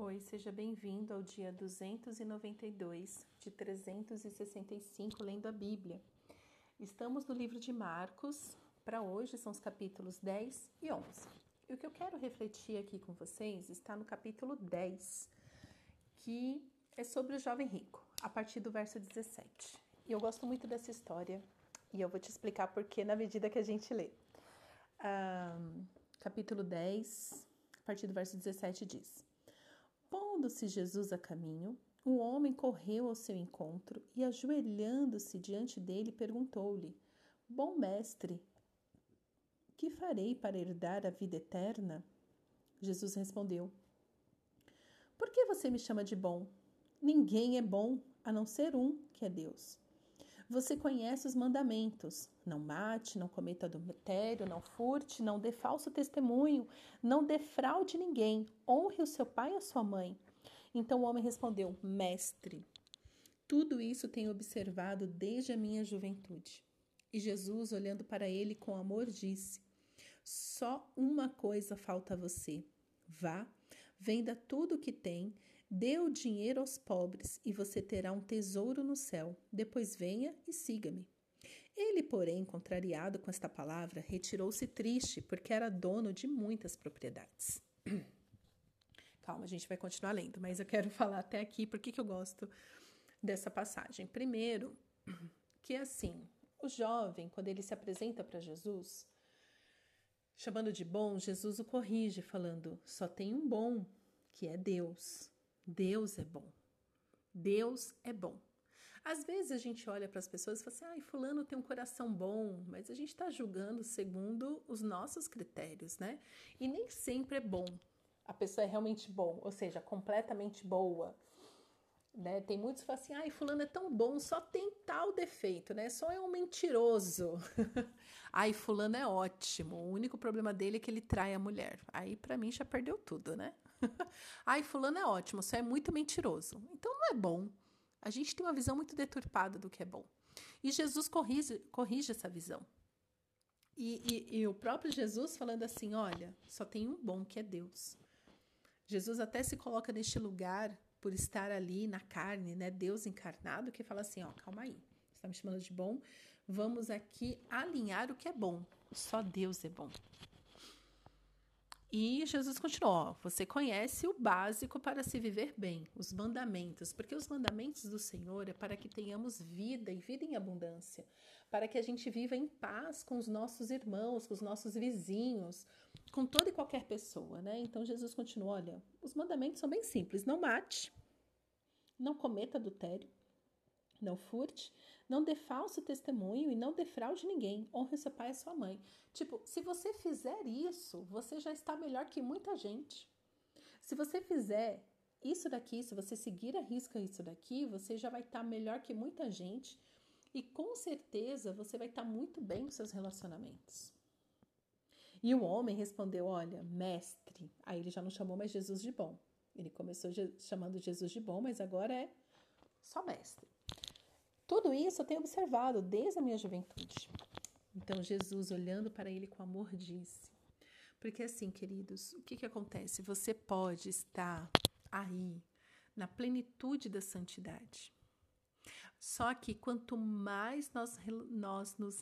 Oi, seja bem-vindo ao dia 292 de 365 lendo a Bíblia. Estamos no livro de Marcos, para hoje são os capítulos 10 e 11. E o que eu quero refletir aqui com vocês está no capítulo 10, que é sobre o jovem rico, a partir do verso 17. E eu gosto muito dessa história e eu vou te explicar por que na medida que a gente lê. Um, capítulo 10, a partir do verso 17 diz. Pondo-se Jesus a caminho, o homem correu ao seu encontro e, ajoelhando-se diante dele, perguntou-lhe: Bom mestre, que farei para herdar a vida eterna? Jesus respondeu: Por que você me chama de bom? Ninguém é bom a não ser um, que é Deus. Você conhece os mandamentos: não mate, não cometa adultério, não furte, não dê falso testemunho, não defraude ninguém, honre o seu pai e a sua mãe. Então o homem respondeu: Mestre, tudo isso tenho observado desde a minha juventude. E Jesus, olhando para ele com amor, disse: Só uma coisa falta a você. Vá, venda tudo o que tem, dê o dinheiro aos pobres e você terá um tesouro no céu. Depois venha e siga-me. Ele, porém, contrariado com esta palavra, retirou-se triste, porque era dono de muitas propriedades. Calma, a gente vai continuar lendo, mas eu quero falar até aqui porque que eu gosto dessa passagem. Primeiro, que é assim, o jovem, quando ele se apresenta para Jesus, chamando de bom, Jesus o corrige, falando: só tem um bom, que é Deus. Deus é bom. Deus é bom. Às vezes a gente olha para as pessoas e fala assim: ai, Fulano tem um coração bom, mas a gente está julgando segundo os nossos critérios, né? E nem sempre é bom a pessoa é realmente bom, ou seja, completamente boa. Né? Tem muitos que falam assim, ai, fulano é tão bom, só tem tal defeito, né? Só é um mentiroso. ai, fulano é ótimo, o único problema dele é que ele trai a mulher. Aí, para mim, já perdeu tudo, né? ai, fulano é ótimo, só é muito mentiroso. Então, não é bom. A gente tem uma visão muito deturpada do que é bom. E Jesus corrige, corrige essa visão. E, e, e o próprio Jesus falando assim, olha, só tem um bom que é Deus. Jesus até se coloca neste lugar por estar ali na carne, né? Deus encarnado, que fala assim: ó, calma aí, você está me chamando de bom, vamos aqui alinhar o que é bom. Só Deus é bom. E Jesus continuou: você conhece o básico para se viver bem, os mandamentos, porque os mandamentos do Senhor é para que tenhamos vida e vida em abundância, para que a gente viva em paz com os nossos irmãos, com os nossos vizinhos, com toda e qualquer pessoa, né? Então Jesus continua: olha, os mandamentos são bem simples: não mate, não cometa adultério, não furte, não dê falso testemunho e não defraude ninguém. Honre seu pai e sua mãe. Tipo, se você fizer isso, você já está melhor que muita gente. Se você fizer isso daqui, se você seguir a risca isso daqui, você já vai estar melhor que muita gente e com certeza você vai estar muito bem nos seus relacionamentos. E o homem respondeu: Olha, mestre. Aí ele já não chamou mais Jesus de bom. Ele começou chamando Jesus de bom, mas agora é só mestre. Tudo isso eu tenho observado desde a minha juventude. Então Jesus, olhando para ele com amor, disse: Porque assim, queridos, o que, que acontece? Você pode estar aí na plenitude da santidade. Só que quanto mais nós, nós, nos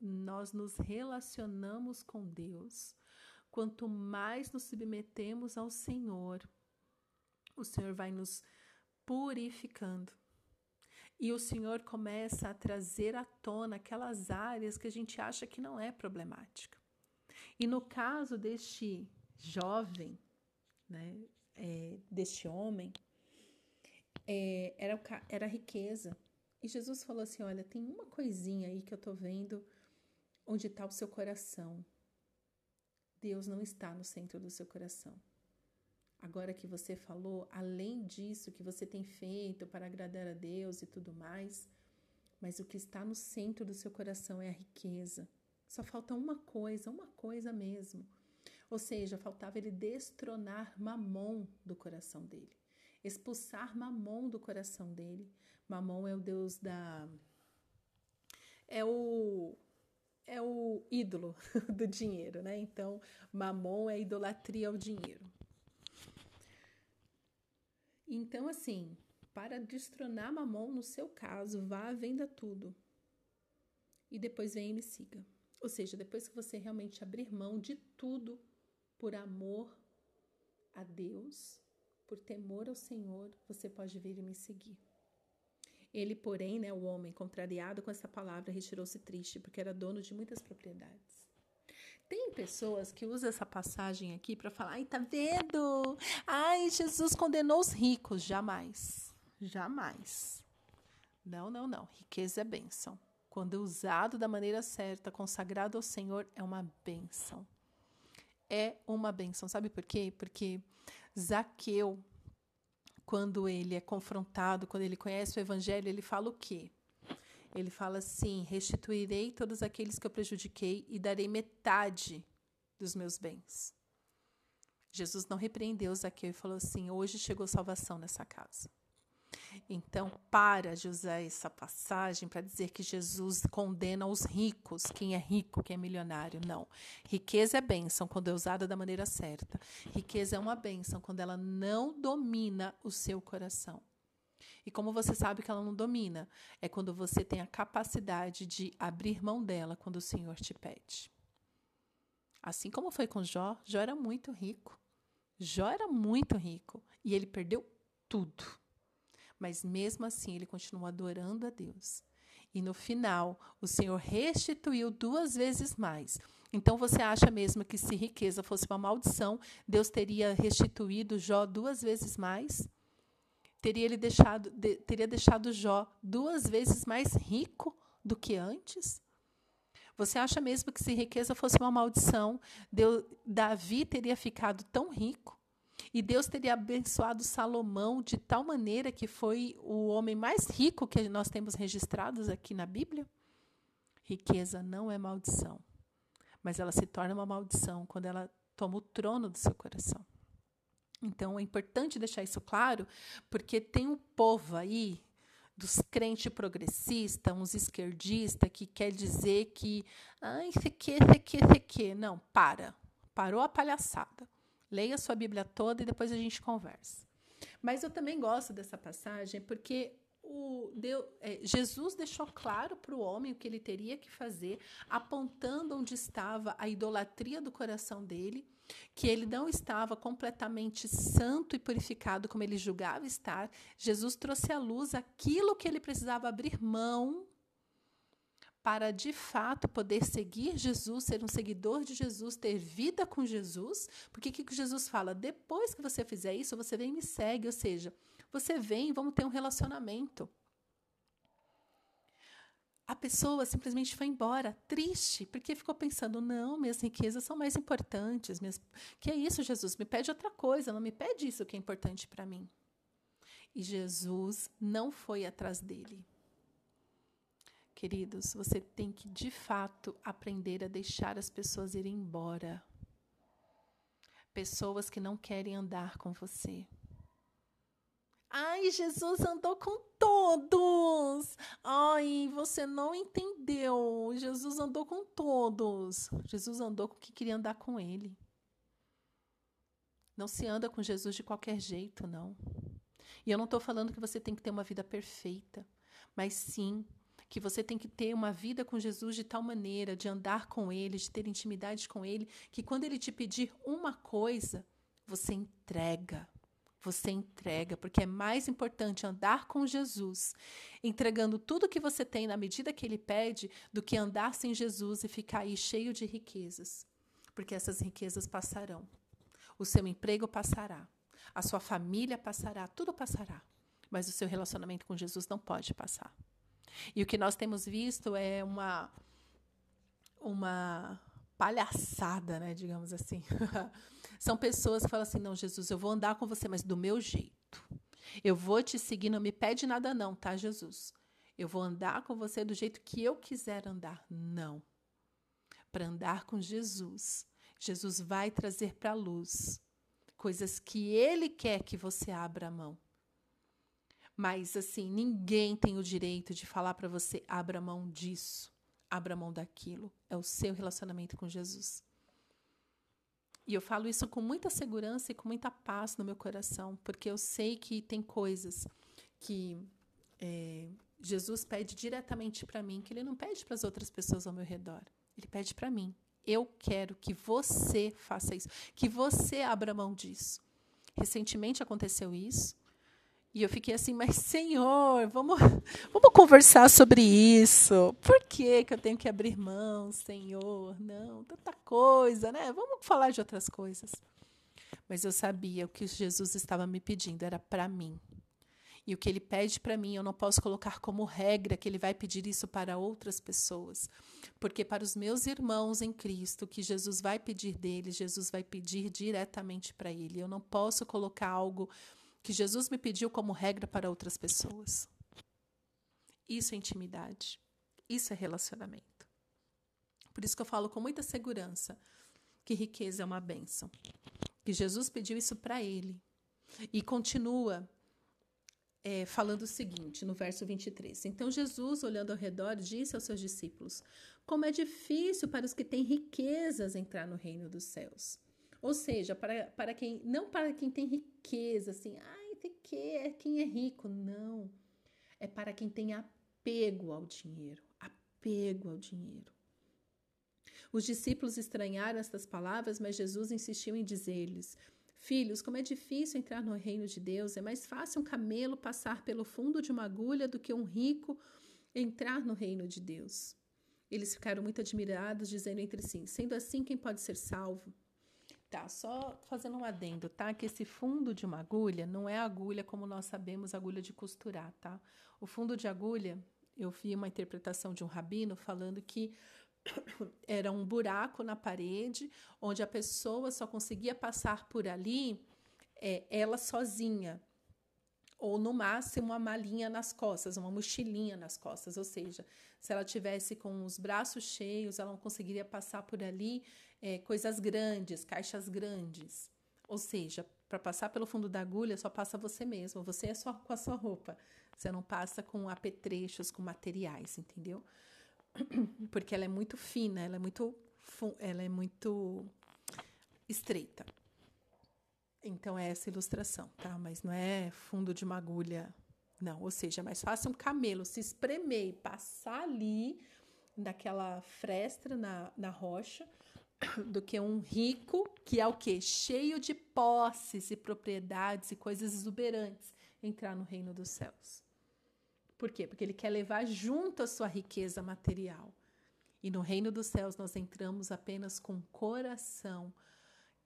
nós nos relacionamos com Deus, quanto mais nos submetemos ao Senhor, o Senhor vai nos purificando. E o Senhor começa a trazer à tona aquelas áreas que a gente acha que não é problemática. E no caso deste jovem, né, é, deste homem, é, era, era riqueza. E Jesus falou assim: Olha, tem uma coisinha aí que eu tô vendo onde está o seu coração. Deus não está no centro do seu coração. Agora que você falou, além disso que você tem feito para agradar a Deus e tudo mais, mas o que está no centro do seu coração é a riqueza. Só falta uma coisa, uma coisa mesmo. Ou seja, faltava ele destronar Mamon do coração dele expulsar Mamon do coração dele. Mamon é o deus da. É o. É o ídolo do dinheiro, né? Então, Mamon é idolatria ao dinheiro. Então, assim, para destronar Mamon, no seu caso, vá, venda tudo. E depois venha e me siga. Ou seja, depois que você realmente abrir mão de tudo por amor a Deus, por temor ao Senhor, você pode vir e me seguir. Ele, porém, né, o homem, contrariado com essa palavra, retirou-se triste, porque era dono de muitas propriedades. Tem pessoas que usam essa passagem aqui para falar, ai, tá vendo? Ai, Jesus condenou os ricos. Jamais. Jamais. Não, não, não. Riqueza é bênção. Quando usado da maneira certa, consagrado ao Senhor, é uma bênção. É uma bênção. Sabe por quê? Porque Zaqueu, quando ele é confrontado, quando ele conhece o evangelho, ele fala o quê? Ele fala assim: restituirei todos aqueles que eu prejudiquei e darei metade dos meus bens. Jesus não repreendeu Zaqueu e falou assim: hoje chegou salvação nessa casa. Então, para usar essa passagem para dizer que Jesus condena os ricos, quem é rico, quem é milionário. Não. Riqueza é bênção quando é usada da maneira certa. Riqueza é uma bênção quando ela não domina o seu coração. E como você sabe que ela não domina? É quando você tem a capacidade de abrir mão dela quando o Senhor te pede. Assim como foi com Jó, Jó era muito rico. Jó era muito rico e ele perdeu tudo. Mas mesmo assim ele continuou adorando a Deus. E no final, o Senhor restituiu duas vezes mais. Então você acha mesmo que se riqueza fosse uma maldição, Deus teria restituído Jó duas vezes mais? Teria ele deixado, de, teria deixado Jó duas vezes mais rico do que antes? Você acha mesmo que se riqueza fosse uma maldição, Deus, Davi teria ficado tão rico? E Deus teria abençoado Salomão de tal maneira que foi o homem mais rico que nós temos registrados aqui na Bíblia? Riqueza não é maldição, mas ela se torna uma maldição quando ela toma o trono do seu coração. Então é importante deixar isso claro, porque tem um povo aí dos crentes progressistas, uns esquerdistas, que quer dizer que, ai, isso aqui, isso aqui, isso aqui. Não, para. Parou a palhaçada. Leia sua Bíblia toda e depois a gente conversa. Mas eu também gosto dessa passagem porque o Deus, é, Jesus deixou claro para o homem o que ele teria que fazer, apontando onde estava a idolatria do coração dele que ele não estava completamente santo e purificado como ele julgava estar, Jesus trouxe à luz aquilo que ele precisava abrir mão para de fato poder seguir Jesus, ser um seguidor de Jesus, ter vida com Jesus. Porque o que Jesus fala? Depois que você fizer isso, você vem e me segue, ou seja, você vem, vamos ter um relacionamento a pessoa simplesmente foi embora, triste, porque ficou pensando: não, minhas riquezas são mais importantes. Minhas... Que é isso, Jesus? Me pede outra coisa, não me pede isso que é importante para mim. E Jesus não foi atrás dele. Queridos, você tem que de fato aprender a deixar as pessoas irem embora. Pessoas que não querem andar com você Ai, Jesus andou com todos. Ai, você não entendeu. Jesus andou com todos. Jesus andou com quem queria andar com ele. Não se anda com Jesus de qualquer jeito, não. E eu não estou falando que você tem que ter uma vida perfeita, mas sim que você tem que ter uma vida com Jesus de tal maneira, de andar com Ele, de ter intimidade com Ele, que quando Ele te pedir uma coisa, você entrega você entrega, porque é mais importante andar com Jesus, entregando tudo que você tem na medida que ele pede, do que andar sem Jesus e ficar aí cheio de riquezas. Porque essas riquezas passarão. O seu emprego passará, a sua família passará, tudo passará. Mas o seu relacionamento com Jesus não pode passar. E o que nós temos visto é uma uma palhaçada, né, digamos assim. São pessoas que falam assim: não, Jesus, eu vou andar com você, mas do meu jeito. Eu vou te seguir, não me pede nada, não, tá, Jesus? Eu vou andar com você do jeito que eu quiser andar. Não. Para andar com Jesus, Jesus vai trazer para a luz coisas que ele quer que você abra a mão. Mas assim, ninguém tem o direito de falar para você abra mão disso, abra mão daquilo. É o seu relacionamento com Jesus. E eu falo isso com muita segurança e com muita paz no meu coração, porque eu sei que tem coisas que é, Jesus pede diretamente para mim, que ele não pede para as outras pessoas ao meu redor. Ele pede para mim. Eu quero que você faça isso, que você abra mão disso. Recentemente aconteceu isso. E eu fiquei assim, mas Senhor, vamos, vamos conversar sobre isso. Por que, que eu tenho que abrir mão, Senhor? Não, tanta coisa, né? Vamos falar de outras coisas. Mas eu sabia o que Jesus estava me pedindo era para mim. E o que ele pede para mim, eu não posso colocar como regra que ele vai pedir isso para outras pessoas. Porque para os meus irmãos em Cristo, que Jesus vai pedir deles, Jesus vai pedir diretamente para ele. Eu não posso colocar algo que Jesus me pediu como regra para outras pessoas. Isso é intimidade. Isso é relacionamento. Por isso que eu falo com muita segurança que riqueza é uma bênção. Que Jesus pediu isso para ele. E continua é, falando o seguinte, no verso 23. Então Jesus, olhando ao redor, disse aos seus discípulos: Como é difícil para os que têm riquezas entrar no reino dos céus. Ou seja, para, para quem não para quem tem riqueza, assim, ai, tem que é quem é rico, não. É para quem tem apego ao dinheiro, apego ao dinheiro. Os discípulos estranharam estas palavras, mas Jesus insistiu em dizer-lhes: Filhos, como é difícil entrar no reino de Deus, é mais fácil um camelo passar pelo fundo de uma agulha do que um rico entrar no reino de Deus. Eles ficaram muito admirados, dizendo entre si: Sendo assim, quem pode ser salvo? Tá, só fazendo um adendo, tá? Que esse fundo de uma agulha não é agulha como nós sabemos, agulha de costurar, tá? O fundo de agulha, eu vi uma interpretação de um rabino falando que era um buraco na parede onde a pessoa só conseguia passar por ali é, ela sozinha ou no máximo uma malinha nas costas, uma mochilinha nas costas, ou seja, se ela tivesse com os braços cheios, ela não conseguiria passar por ali é, coisas grandes, caixas grandes. Ou seja, para passar pelo fundo da agulha, só passa você mesmo, você é só com a sua roupa. Você não passa com apetrechos, com materiais, entendeu? Porque ela é muito fina, ela é muito, ela é muito estreita. Então é essa ilustração, tá? Mas não é fundo de uma agulha, não. Ou seja, é mais fácil um camelo se espremer e passar ali daquela fresta na, na rocha do que um rico que é o quê? Cheio de posses e propriedades e coisas exuberantes entrar no reino dos céus. Por quê? Porque ele quer levar junto a sua riqueza material. E no reino dos céus nós entramos apenas com um coração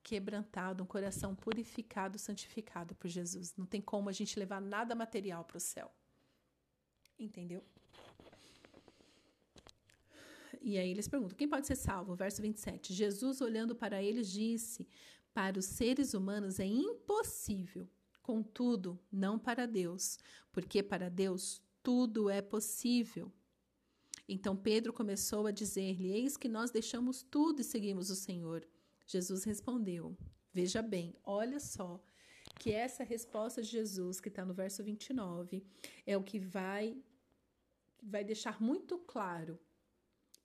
quebrantado, um coração purificado, santificado por Jesus. Não tem como a gente levar nada material para o céu. Entendeu? E aí eles perguntam: quem pode ser salvo? Verso 27. Jesus, olhando para eles, disse: Para os seres humanos é impossível, contudo, não para Deus, porque para Deus tudo é possível. Então Pedro começou a dizer-lhe: Eis que nós deixamos tudo e seguimos o Senhor. Jesus respondeu: Veja bem, olha só, que essa resposta de Jesus, que está no verso 29, é o que vai, vai deixar muito claro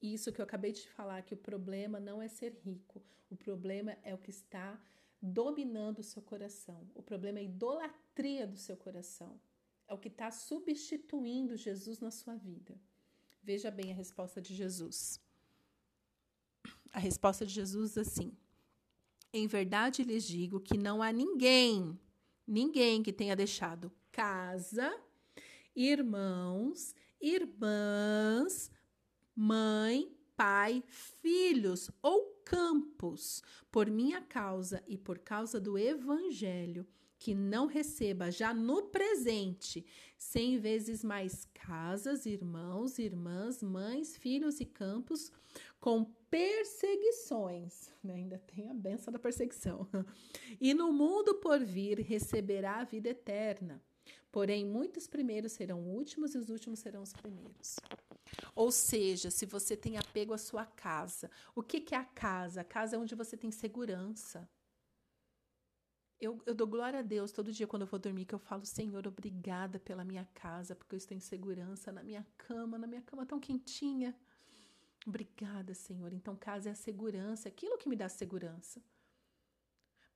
isso que eu acabei de falar, que o problema não é ser rico, o problema é o que está dominando o seu coração, o problema é a idolatria do seu coração, é o que está substituindo Jesus na sua vida. Veja bem a resposta de Jesus. A resposta de Jesus assim: Em verdade lhes digo que não há ninguém, ninguém que tenha deixado casa, irmãos, irmãs, mãe, pai, filhos ou campos, por minha causa e por causa do evangelho, que não receba já no presente cem vezes mais casas, irmãos, irmãs, mães, filhos e campos, com perseguições, né? ainda tem a benção da perseguição, e no mundo por vir receberá a vida eterna. Porém, muitos primeiros serão últimos e os últimos serão os primeiros. Ou seja, se você tem apego à sua casa, o que, que é a casa? A casa é onde você tem segurança. Eu, eu, dou glória a Deus todo dia quando eu vou dormir, que eu falo, Senhor, obrigada pela minha casa, porque eu estou em segurança na minha cama, na minha cama tão quentinha. Obrigada, Senhor. Então, casa é a segurança, é aquilo que me dá segurança.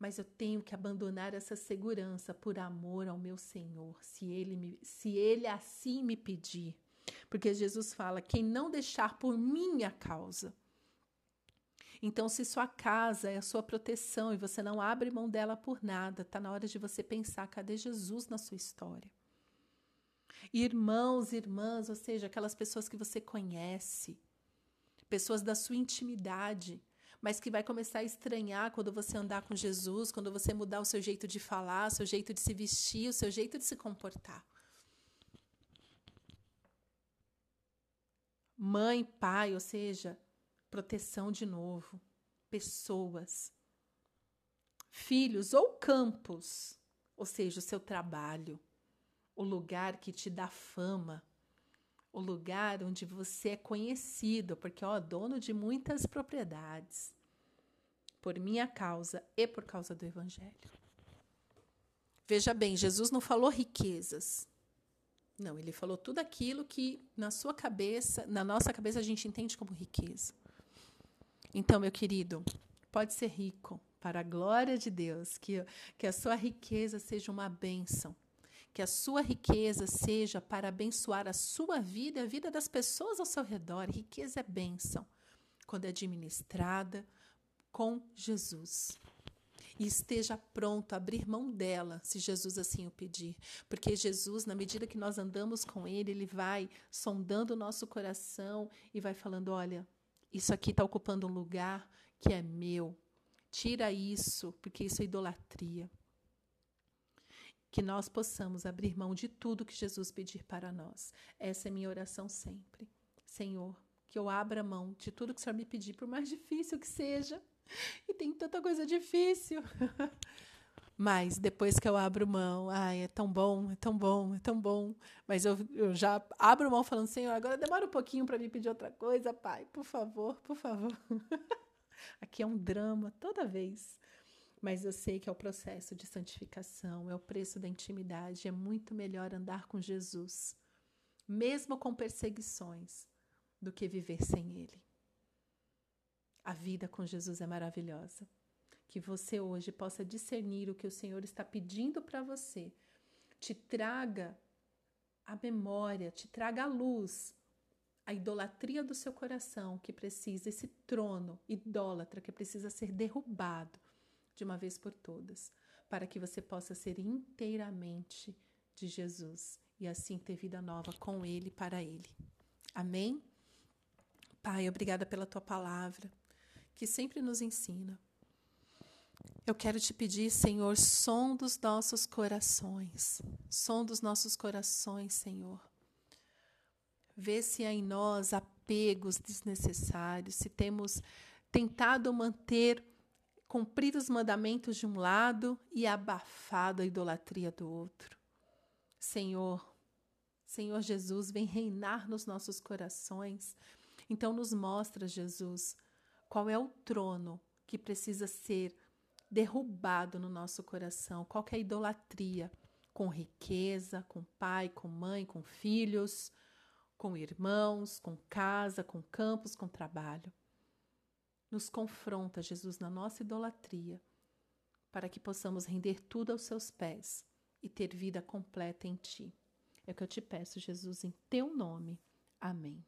Mas eu tenho que abandonar essa segurança por amor ao meu Senhor, se ele, me, se ele assim me pedir. Porque Jesus fala: quem não deixar por minha causa. Então, se sua casa é a sua proteção e você não abre mão dela por nada, está na hora de você pensar: cadê Jesus na sua história? Irmãos, irmãs, ou seja, aquelas pessoas que você conhece, pessoas da sua intimidade, mas que vai começar a estranhar quando você andar com Jesus, quando você mudar o seu jeito de falar, o seu jeito de se vestir, o seu jeito de se comportar. Mãe, pai, ou seja, proteção de novo, pessoas, filhos ou campos, ou seja, o seu trabalho, o lugar que te dá fama, o lugar onde você é conhecido, porque ó, dono de muitas propriedades, por minha causa e por causa do evangelho. Veja bem, Jesus não falou riquezas. Não, ele falou tudo aquilo que na sua cabeça, na nossa cabeça a gente entende como riqueza. Então, meu querido, pode ser rico para a glória de Deus, que, que a sua riqueza seja uma bênção que a sua riqueza seja para abençoar a sua vida e a vida das pessoas ao seu redor. Riqueza é bênção quando é administrada com Jesus. E esteja pronto a abrir mão dela, se Jesus assim o pedir. Porque Jesus, na medida que nós andamos com Ele, Ele vai sondando o nosso coração e vai falando: olha, isso aqui está ocupando um lugar que é meu. Tira isso, porque isso é idolatria que nós possamos abrir mão de tudo que Jesus pedir para nós. Essa é minha oração sempre. Senhor, que eu abra mão de tudo que o Senhor me pedir, por mais difícil que seja. E tem tanta coisa difícil. Mas depois que eu abro mão, ai, é tão bom, é tão bom, é tão bom. Mas eu, eu já abro mão falando, Senhor, agora demora um pouquinho para me pedir outra coisa, Pai, por favor, por favor. Aqui é um drama toda vez mas eu sei que é o processo de santificação, é o preço da intimidade, é muito melhor andar com Jesus, mesmo com perseguições, do que viver sem Ele. A vida com Jesus é maravilhosa. Que você hoje possa discernir o que o Senhor está pedindo para você, te traga a memória, te traga a luz, a idolatria do seu coração que precisa, esse trono idólatra que precisa ser derrubado de uma vez por todas, para que você possa ser inteiramente de Jesus e assim ter vida nova com Ele para Ele. Amém? Pai, obrigada pela tua palavra, que sempre nos ensina. Eu quero te pedir, Senhor, som dos nossos corações, som dos nossos corações, Senhor. Vê se há em nós apegos desnecessários, se temos tentado manter cumprir os mandamentos de um lado e abafado a idolatria do outro. Senhor, Senhor Jesus, vem reinar nos nossos corações. Então, nos mostra, Jesus, qual é o trono que precisa ser derrubado no nosso coração, qual é a idolatria, com riqueza, com pai, com mãe, com filhos, com irmãos, com casa, com campos, com trabalho nos confronta, Jesus, na nossa idolatria, para que possamos render tudo aos seus pés e ter vida completa em Ti. É o que eu te peço, Jesus, em Teu nome. Amém.